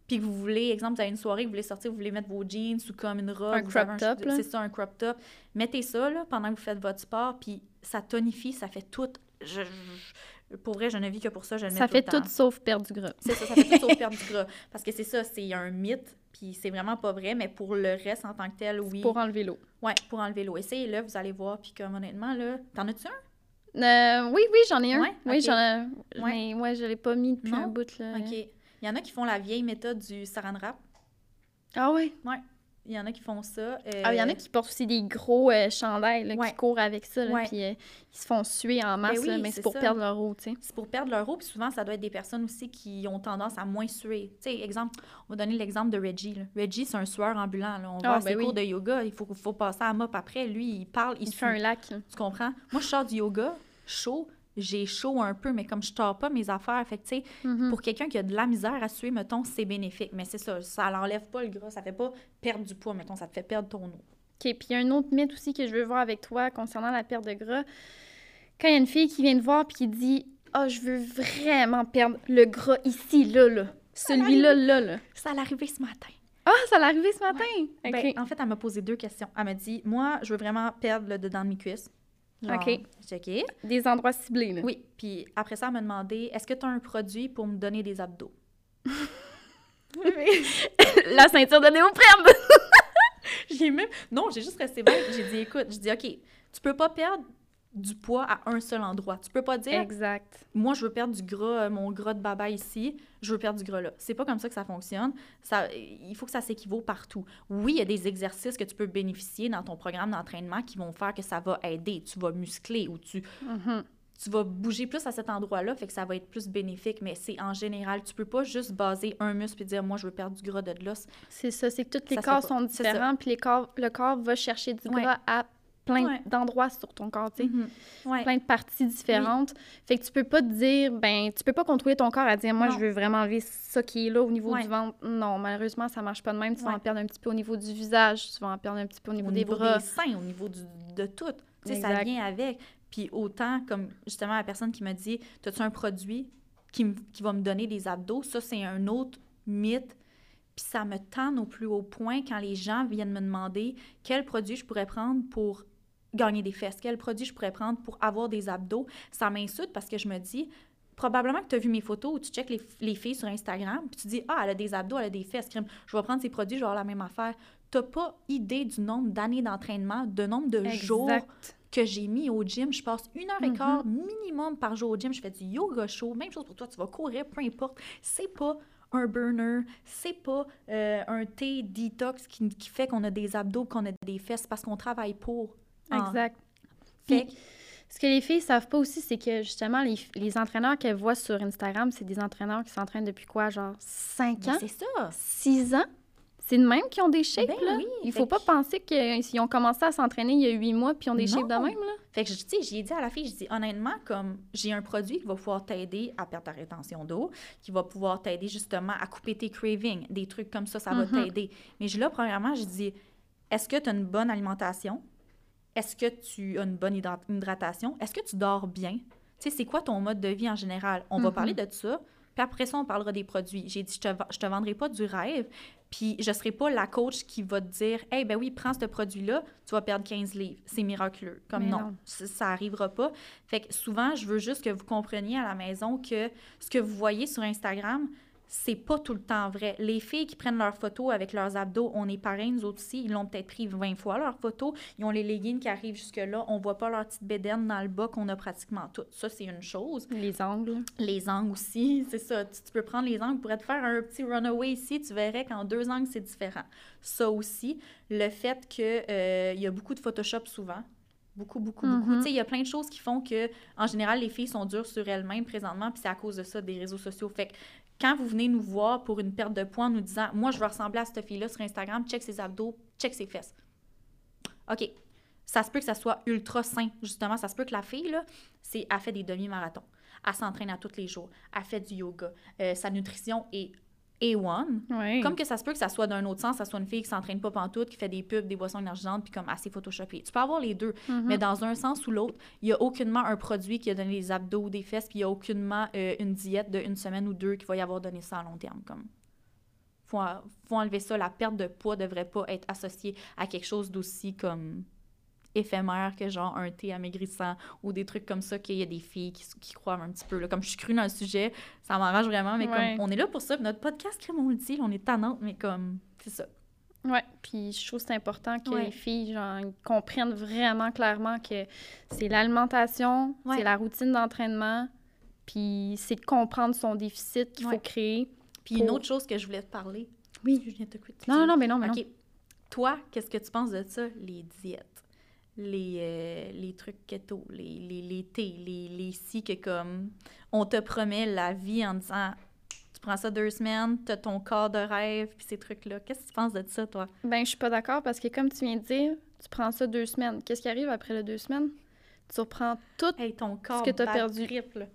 puis que vous voulez, exemple, vous avez une soirée, vous voulez sortir, vous voulez mettre vos jeans ou comme une robe. Un crop avez top, là. C'est ça, un crop top. Mettez ça, là, pendant que vous faites votre sport, puis ça tonifie, ça fait tout. Je, je- pour vrai, je ne vis que pour ça, je le mets ça tout fait le temps. tout sauf perdre du gras. C'est ça, ça fait tout sauf perdre du gras. Parce que c'est ça, c'est un mythe, puis c'est vraiment pas vrai, mais pour le reste en tant que tel, oui. Pour enlever l'eau. Ouais, pour enlever l'eau. Essayez-le, vous allez voir, puis comme honnêtement, là, t'en as-tu un? Euh, oui, oui, j'en ai un. Ouais, Oui, j'en ai. Ouais. Mais ouais, je l'ai pas mis depuis Non? un bout, là. OK. Il y en a qui font la vieille méthode du saran wrap. Ah ouais? Il y en a qui font ça. euh, Ah, il y en a qui portent aussi des gros euh, chandails, là, Ouais. qui courent avec ça, là, puis euh, ils se font suer en masse, Ben oui, là, mais c'est pour ça. perdre leur eau, tu sais. C'est pour perdre leur eau, puis souvent, ça doit être des personnes aussi qui ont tendance à moins suer. Tu sais, exemple, on va donner l'exemple de Reggie. là. Reggie, c'est un sueur ambulant. Là. On Ah, voit ben ses oui. cours de yoga, il faut, faut passer à mop après. Lui, il parle, il, Il fait un lac. Tu comprends? Moi, je sors du yoga, chaud, j'ai chaud un peu, mais comme je tords pas mes affaires, fait que, tu sais, Mhm. pour quelqu'un qui a de la misère à suer, mettons, c'est bénéfique. Mais c'est ça, ça l'enlève pas le gras, ça fait pas perdre du poids, mettons, ça te fait perdre ton eau. OK, puis il y a un autre mythe aussi que je veux voir avec toi concernant la perte de gras. Quand il y a une fille qui vient te voir puis qui dit « Ah, je veux vraiment perdre le gras ici, là, là. Celui-là, là, là. Ça allait arriver ce matin. » Ah, ça l'est arrivé ce matin! Ben, en fait, elle m'a posé deux questions. Elle m'a dit, moi, je veux vraiment perdre le dedans de mes cuisses. Genre, OK. j'ai dit, OK. Des endroits ciblés, là. Oui. Puis après ça, elle m'a demandé, est-ce que tu as un produit pour me donner des abdos? la ceinture de néoprène! j'ai même... Non, j'ai juste resté bête. J'ai dit, écoute, je dis, OK, tu peux pas perdre du poids à un seul endroit. Tu peux pas dire, exact. moi, je veux perdre du gras, euh, mon gras de baba ici, je veux perdre du gras là. C'est pas comme ça que ça fonctionne. Ça, il faut que ça s'équivaut partout. Oui, il y a des exercices que tu peux bénéficier dans ton programme d'entraînement qui vont faire que ça va aider. Tu vas muscler ou tu, Mhm. tu vas bouger plus à cet endroit-là, fait que ça va être plus bénéfique. Mais c'est en général, tu peux pas juste baser un muscle et dire, moi, je veux perdre du gras de l'os. C'est ça, c'est que tous les Ça corps sont différents, puis les corps, le corps va chercher du Ouais. gras à plein Ouais. d'endroits sur ton corps, tu sais. Ouais. plein de parties différentes. Fait que tu peux pas te dire, ben, tu peux pas contrôler ton corps à dire, moi, Non. je veux vraiment enlever ça qui est là au niveau Ouais. du ventre. Non, malheureusement, ça marche pas de même. Tu vas en perdre un petit peu au niveau du visage, tu vas en perdre un petit peu au niveau au des niveau bras. des seins, au niveau du- de tout. Tu sais, ça vient avec. Puis autant, comme justement la personne qui m'a dit, as-tu un produit qui, qui va me donner des abdos? Ça, c'est un autre mythe. Puis ça me tend au plus haut point quand les gens viennent me demander quel produit je pourrais prendre pour gagner des fesses, quel produit je pourrais prendre pour avoir des abdos? Ça m'insulte parce que je me dis, probablement que tu as vu mes photos ou tu checkes les, les filles sur Instagram, puis tu dis, ah, elle a des abdos, elle a des fesses, crime. Je vais prendre ces produits, je vais avoir la même affaire. Tu pas idée du nombre d'années d'entraînement, de nombre de jours que j'ai mis au gym. Je passe une heure et Mhm. quart minimum par jour au gym. Je fais du yoga chaud. Même chose pour toi, tu vas courir, peu importe. C'est pas un burner, c'est pas euh, un thé detox qui, qui fait qu'on a des abdos, qu'on a des fesses, parce qu'on travaille pour. En- Exact. Puis, ce que les filles savent pas aussi, c'est que justement, les, les entraîneurs qu'elles voient sur Instagram, c'est des entraîneurs qui s'entraînent depuis quoi, genre 5 Ben, ans, c'est ça. 6 ans? C'est de même qui ont des shapes, Ben là? oui, Il faut pas que- penser qu'ils ont commencé à s'entraîner il y a 8 mois puis ils ont des shapes de Non. même, là. Fait que, tu sais, j'ai dit à la fille, je dis honnêtement, comme j'ai un produit qui va pouvoir t'aider à perdre ta rétention d'eau, qui va pouvoir t'aider justement à couper tes cravings, des trucs comme ça, ça va Mhm. t'aider. Mais je là, premièrement, je dis, est-ce que tu as une bonne alimentation? Est-ce que tu as une bonne hydra- hydratation? Est-ce que tu dors bien? Tu sais, c'est quoi ton mode de vie en général? On va parler de ça, puis après ça, on parlera des produits. J'ai dit, je te, je te vendrai pas du rêve, puis je serai pas la coach qui va te dire, hey, ben oui, prends ce produit-là, tu vas perdre 15 livres. C'est miraculeux. Comme Mais non, non. ça, ça arrivera pas. Fait que souvent, je veux juste que vous compreniez à la maison que ce que vous voyez sur Instagram, c'est pas tout le temps vrai. Les filles qui prennent leurs photos avec leurs abdos, on est pareil, nous autres aussi, ils l'ont peut-être pris 20 fois leurs photos. Ils ont les leggings qui arrivent jusque-là. On voit pas leur petite bédaine dans le bas qu'on a pratiquement toutes. Ça, c'est une chose. Les angles. Les angles aussi, c'est ça. Tu, tu peux prendre les angles pour te faire un petit runaway ici, tu verrais qu'en deux angles, c'est différent. Ça aussi, le fait qu'il y a beaucoup de Photoshop souvent. Beaucoup, beaucoup, beaucoup. Mhm. Tu sais, il y a plein de choses qui font que, en général, les filles sont dures sur elles-mêmes présentement, puis c'est à cause de ça, des réseaux sociaux. Fait que quand vous venez nous voir pour une perte de poids en nous disant, moi, je veux ressembler à cette fille-là sur Instagram, check ses abdos, check ses fesses. OK. Ça se peut que ça soit ultra sain, justement. Ça se peut que la fille, là, c'est, elle fait des demi-marathons. Elle s'entraîne à tous les jours. Elle fait du yoga. Euh, sa nutrition est A1. Oui. Comme que ça se peut que ça soit d'un autre sens, ça soit une fille qui s'entraîne pas pantoute, qui fait des pubs, des boissons énergisantes, puis comme assez photoshopée. Tu peux avoir les deux, Mhm. mais dans un sens ou l'autre, il y a aucunement un produit qui a donné les abdos ou des fesses, puis il y a aucunement euh, une diète de une semaine ou deux qui va y avoir donné ça à long terme. Comme faut, faut enlever ça. La perte de poids devrait pas être associée à quelque chose d'aussi comme éphémère que genre un thé amaigrissant ou des trucs comme ça qu'il y a des filles qui, qui croient un petit peu. Là. Comme je suis crue dans le sujet, ça m'arrange vraiment, mais Ouais. comme on est là pour ça, puis notre podcast, crème, on le dit, on est tannante, mais comme c'est ça. Ouais, puis je trouve que c'est important que Ouais. les filles genre, comprennent vraiment clairement que c'est l'alimentation, Ouais. c'est la routine d'entraînement, puis c'est de comprendre son déficit qu'il faut créer. Puis une autre chose que je voulais te parler. Oui. Je viens de te couper. Non, non, non, mais non, mais non. OK. Toi, qu'est-ce que tu penses de ça, les diètes? Les, euh, les trucs keto, les, les, les thés, les, les si que comme on te promet la vie en disant tu prends ça deux semaines, t'as ton corps de rêve, puis ces trucs-là. Qu'est-ce que tu penses de ça, toi? Ben, je suis pas d'accord parce que comme tu viens de dire, tu prends ça deux semaines. Qu'est-ce qui arrive après les deux semaines? Tu reprends tout. Hey, ton corps que t'as perdu. trip, là.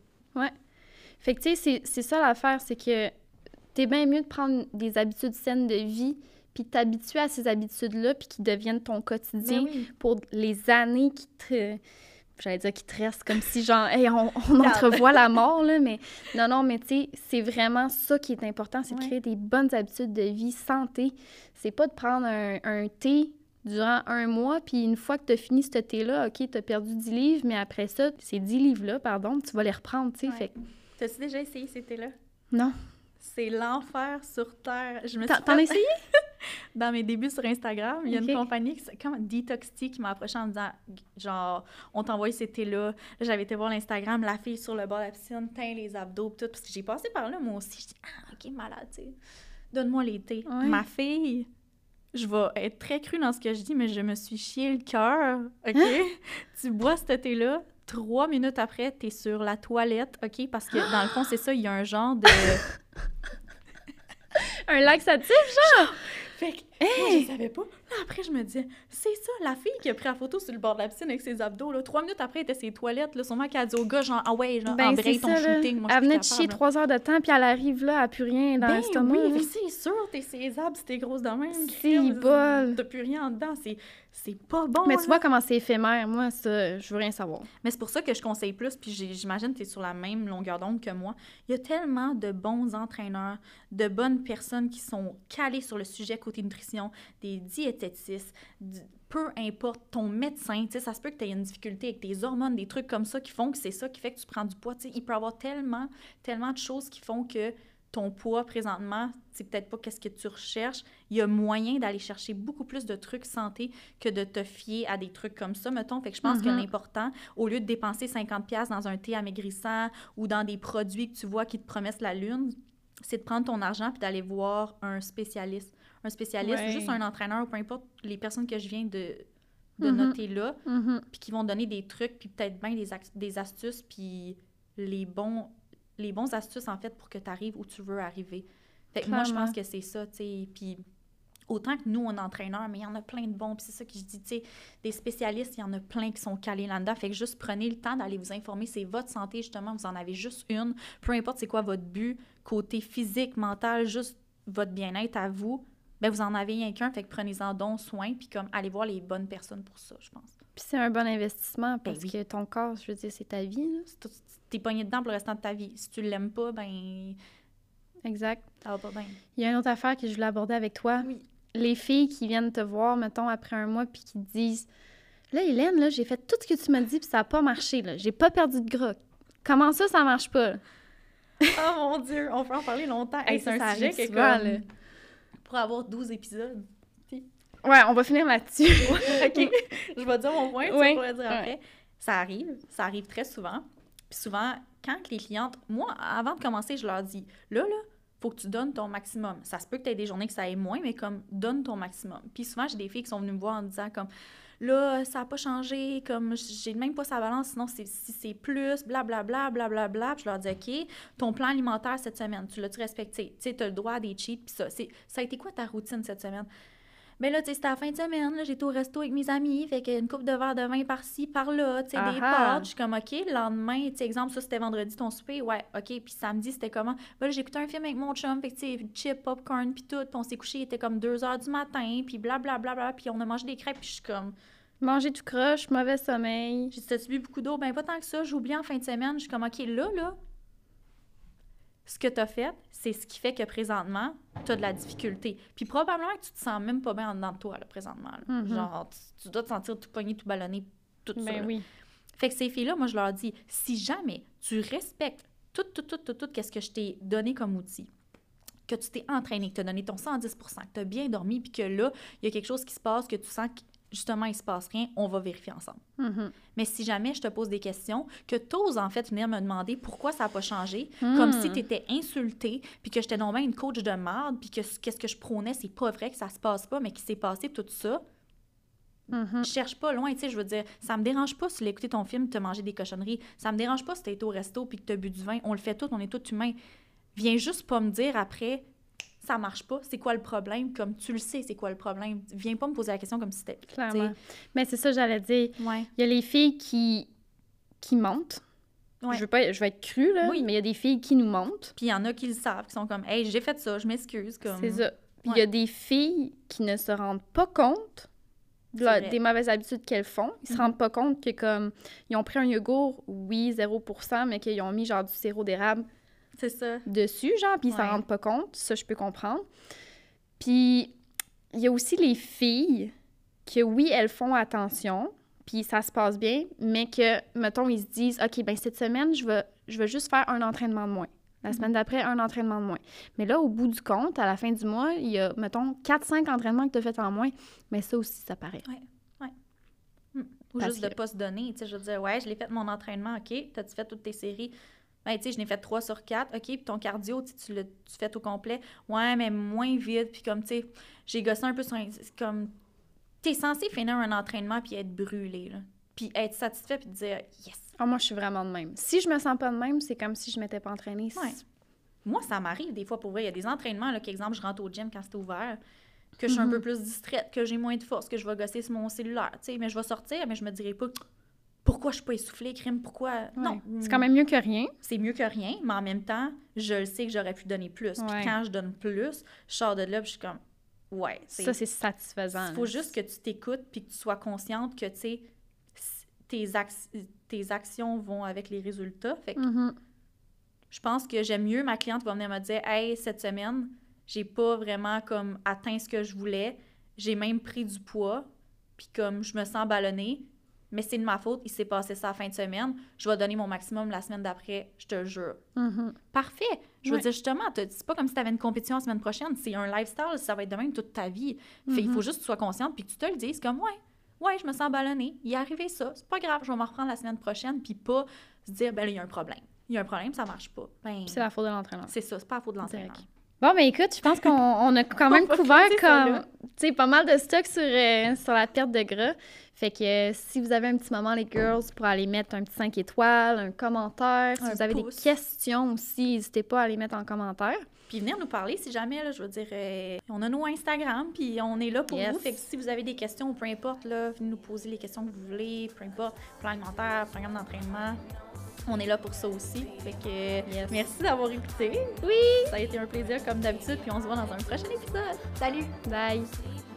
Fait que, tu sais, c'est- c'est ça l'affaire, c'est que t'es bien mieux de prendre des habitudes saines de vie puis t'habituer à ces habitudes-là puis qui deviennent ton quotidien. Ben oui. pour les années qui te. J'allais dire qui te restent comme si, genre, hey, on, on entrevoit la mort, là, mais non, non, mais tu sais, c'est vraiment ça qui est important, c'est de créer des bonnes habitudes de vie, santé. C'est pas de prendre un, un thé durant un mois, puis une fois que tu as fini ce thé-là, OK, tu as perdu 10 livres, mais après ça, ces 10 livres-là, pardon, tu vas les reprendre, tu sais. Ouais. Fait T'as-tu déjà essayé ces thés-là? non. C'est l'enfer sur Terre. Je me T'en suis t'en as fait- essayé? dans mes débuts sur Instagram, il y a une compagnie qui, comme Detox Tea qui m'a approché en me disant genre on t'envoie ces thés-là. Là, j'avais été voir l'Instagram, la fille sur le bord de la piscine, teint les abdos tout parce que j'ai passé par là moi aussi, je dis ah OK malade, tu sais. Donne-moi les thés. Ma fille je vais être très crue dans ce que je dis, mais je me suis chié le cœur, OK? Hein? tu bois ce thé-là, trois minutes après, t'es sur la toilette, OK? Parce que, dans le fond, c'est ça, il y a un genre de... Un laxatif? Fait que, moi, je savais pas. Là, après, je me disais, c'est ça, la fille qui a pris la photo sur le bord de la piscine avec ses abdos, là. Trois minutes après, elle était ses toilettes, là. Sûrement qu'elle a dit au gars, genre, ah ouais, genre, Ben, embraye ton ça, là. shooting. Moi, Elle venait de chier trois heures de temps, puis elle arrive là, elle n'a plus rien dans Ben l'estomac. oui, c'est sûr, t'es ses abs, t'es grosse de même. C'est bol. T'as plus rien en dedans, c'est, c'est pas bon, Mais là. tu vois comment c'est éphémère. Moi, ça, je veux rien savoir. Mais c'est pour ça que je conseille plus, puis j'imagine que tu es sur la même longueur d'onde que moi. Il y a tellement de bons entraîneurs, de bonnes personnes qui sont calées sur le sujet côté nutrition, des diététistes, du- peu importe ton médecin, tu sais, ça se peut que tu aies une difficulté avec tes hormones, des trucs comme ça qui font que c'est ça qui fait que tu prends du poids. Tu sais, il peut y avoir tellement, tellement de choses qui font que ton poids présentement, c'est peut-être pas qu'est-ce que tu recherches. Il y a moyen d'aller chercher beaucoup plus de trucs santé que de te fier à des trucs comme ça, mettons. Fait que je pense que Mhm. l'important, au lieu de dépenser 50$ pièces dans un thé amaigrissant ou dans des produits que tu vois qui te promettent la lune, c'est de prendre ton argent puis d'aller voir un spécialiste. Un spécialiste, Ouais. juste un entraîneur, peu importe les personnes que je viens de, de Mhm. noter là, Mhm. puis qui vont donner des trucs, puis peut-être bien des, des astuces, puis les bons, les bons astuces, en fait, pour que tu arrives où tu veux arriver. Fait que moi, je pense que c'est ça, tu sais. Puis autant que nous, on est entraîneurs, mais il y en a plein de bons. Puis c'est ça que je dis, tu sais, des spécialistes, il y en a plein qui sont calés là-dedans. Fait que juste prenez le temps d'aller vous informer. C'est votre santé, justement. Vous en avez juste une. Peu importe c'est quoi votre but, côté physique, mental, juste votre bien-être à vous. Ben, vous en avez rien qu'un, fait que prenez-en donc soin, puis comme allez voir les bonnes personnes pour ça, je pense. Puis c'est un bon investissement parce Ben oui. que ton corps, je veux dire, c'est ta vie. là. C'est tout- T'es pogné dedans pour le restant de ta vie. Si tu l'aimes pas, ben, Exact. ça va pas bien. Il y a une autre affaire que je voulais aborder avec toi. Oui. Les filles qui viennent te voir, mettons, après un mois, puis qui te disent Là, Hélène, là, j'ai fait tout ce que tu m'as dit, puis ça n'a pas marché. Là. J'ai pas perdu de gras. Comment ça, ça marche pas? Oh mon Dieu, on peut en parler longtemps. Hey, c'est un sujet souvent, comme- là. pour avoir 12 épisodes. Ouais, on va finir là-dessus. OK, je vais dire mon point, tu le dire ouais. après. Ça arrive, ça arrive très souvent. Puis souvent, quand les clientes, moi, avant de commencer, je leur dis, là, là, faut que tu donnes ton maximum. Ça se peut que tu aies des journées que ça aille moins, mais comme, donne ton maximum. Puis souvent, j'ai des filles qui sont venues me voir en disant, comme, là, ça n'a pas changé, comme, j'ai même pas sa balance, sinon, si c'est plus, blablabla, blablabla. Puis je leur dis, OK, ton plan alimentaire cette semaine, tu l'as-tu respecté? Tu sais, tu as le droit à des cheats, puis ça. Ça a été quoi ta routine cette semaine? Mais là, tu sais, c'était la fin de semaine, là, j'étais au resto avec mes amis, fait qu'une coupe de verre de vin par-ci, par-là, tu sais, des pâtes. Je suis comme, OK, le lendemain, tu sais, exemple, ça, c'était vendredi, ton souper, ouais, OK, puis samedi, c'était comment? Ben là, j'ai écouté un film avec mon chum, fait que, tu sais, chip, popcorn, puis tout, puis on s'est couché, il était comme 2 heures du matin, puis blablabla, bla, bla, puis on a mangé des crêpes, puis je suis comme, Manger tout croche, mauvais sommeil. j'ai bu beaucoup d'eau? Ben, pas tant que ça, j'ai oublié en fin de semaine, je suis comme, OK, là, là, ce que tu as fait, c'est ce qui fait que présentement, tu as de la difficulté. Puis probablement que tu te sens même pas bien en dedans de toi, là, présentement. là. Mhm. Genre, tu, tu dois te sentir tout pogné, tout ballonné, tout ça. Ben là. oui. Fait que ces filles-là, moi, je leur dis, si jamais tu respectes tout, tout, tout, tout, tout, qu'est-ce que je t'ai donné comme outil, que tu t'es entraîné, que tu as donné ton 110% que tu as bien dormi, puis que là, il y a quelque chose qui se passe, que tu sens que justement, il se passe rien, on va vérifier ensemble. Mhm. Mais si jamais je te pose des questions, que tu oses en fait venir me demander pourquoi ça n'a pas changé, comme si tu étais insulté, puis que j'étais non une coach de merde, puis que ce- qu'est-ce que je prônais, c'est pas vrai, que ça se passe pas, mais qu'il s'est passé tout ça, Mhm. je cherche pas loin, tu sais, je veux dire, ça me dérange pas si tu écouté ton film, tu as mangé des cochonneries, ça me dérange pas si tu été au resto puis que tu as bu du vin, on le fait tout, on est tous humains. Viens juste pas me dire après, ça marche pas, c'est quoi le problème, comme tu le sais, c'est quoi le problème? Viens pas me poser la question comme si c'était. Clairement. Mais c'est ça, j'allais dire. Ouais. Il y a les filles qui, qui mentent. Ouais. Je, veux pas, je vais être crue, là, Oui. mais il y a des filles qui nous mentent. Puis il y en a qui le savent, qui sont comme, hey, j'ai fait ça, je m'excuse. Comme... C'est ça. Puis il y a des filles qui ne se rendent pas compte la- des mauvaises habitudes qu'elles font. Ils se Mhm. rendent pas compte que, comme, ils ont pris un yogourt, oui, 0% mais qu'ils ont mis, genre, du sirop d'érable ça. dessus, genre, puis ils s'en Ouais. rendent pas compte. Ça, je peux comprendre. Puis, il y a aussi les filles que, oui, elles font attention, puis ça se passe bien, mais que, mettons, ils se disent, OK, ben cette semaine, je vais, je vais juste faire un entraînement de moins. La semaine d'après, un entraînement de moins. Mais là, au bout du compte, à la fin du mois, il y a, mettons, 4-5 entraînements que tu as fait en moins. Mais ça aussi, ça paraît. Ou Parce juste de que- pas se donner. Tu sais, je veux dire, ouais, je l'ai fait mon entraînement, OK. T'as-tu fait toutes tes séries? Ben, tu sais, je n'ai fait 3 sur 4, OK. Puis ton cardio, tu sais, tu tu fais au complet. Ouais, mais moins vite. Puis comme, tu sais, j'ai gossé un peu sur un. Comme, t'es censé finir un entraînement puis être brûlé, là. Puis être satisfait puis te dire, yes. Ah, moi, je suis vraiment de même. Si je me sens pas de même, c'est comme si je m'étais pas entraînée. Ouais. Moi, ça m'arrive des fois pour vrai. Il y a des entraînements, là, qu'exemple, je rentre au gym quand c'est ouvert, que je suis un Mhm. peu plus distraite, que j'ai moins de force, que je vais gosser sur mon cellulaire, tu sais. Mais je vais sortir, mais je me dirai pas, pourquoi je suis pas essoufflée, crime, pourquoi? Non. C'est quand même mieux que rien. c'est mieux que rien, mais en même temps, je le sais que j'aurais pu donner plus. Puis quand je donne plus, je sors de là, puis je suis comme, ouais. Ça, c'est satisfaisant. Il faut juste que tu t'écoutes, puis que tu sois consciente que, tu sais, tes, tes actions vont avec les résultats. Fait que Mhm. je pense que j'aime mieux ma cliente va venir me dire, hey, cette semaine, j'ai pas vraiment comme atteint ce que je voulais, j'ai même pris du poids, puis comme je me sens ballonnée, mais c'est de ma faute, il s'est passé ça la fin de semaine, je vais donner mon maximum la semaine d'après, je te jure. Mhm. Parfait. Je veux dire, justement, c'est pas comme si tu avais une compétition la semaine prochaine. C'est un lifestyle, ça va être de même toute ta vie. Fait, Il faut juste que tu sois consciente puis que tu te le dises comme, ouais, ouais, je me sens ballonnée. Il est arrivé ça. C'est pas grave, je vais m'en reprendre la semaine prochaine puis pas se dire, ben là, il y a un problème. il y a un problème, ça marche pas. Ben, c'est la faute de l'entraîneur. c'est ça, c'est pas la faute de l'entraîneur. Bon, ben écoute, je pense qu'on on a quand même couvert comme, là. tu sais, pas mal de stock sur, euh, sur la perte de gras. Fait que euh, si vous avez un petit moment, les girls, pour aller mettre un petit 5 étoiles, un commentaire. Si Un vous avez pouce. des questions aussi, n'hésitez pas à les mettre en commentaire. Puis venir nous parler si jamais, là, je veux dire, euh, on a nos Instagram, puis on est là pour Yes. vous. Fait que si vous avez des questions, peu importe, là, venez nous poser les questions que vous voulez, peu importe, plan alimentaire, programme d'entraînement, on est là pour ça aussi. Fait que Yes. merci d'avoir écouté. Oui! Ça a été un plaisir comme d'habitude, puis on se voit dans un prochain épisode. Salut! Bye!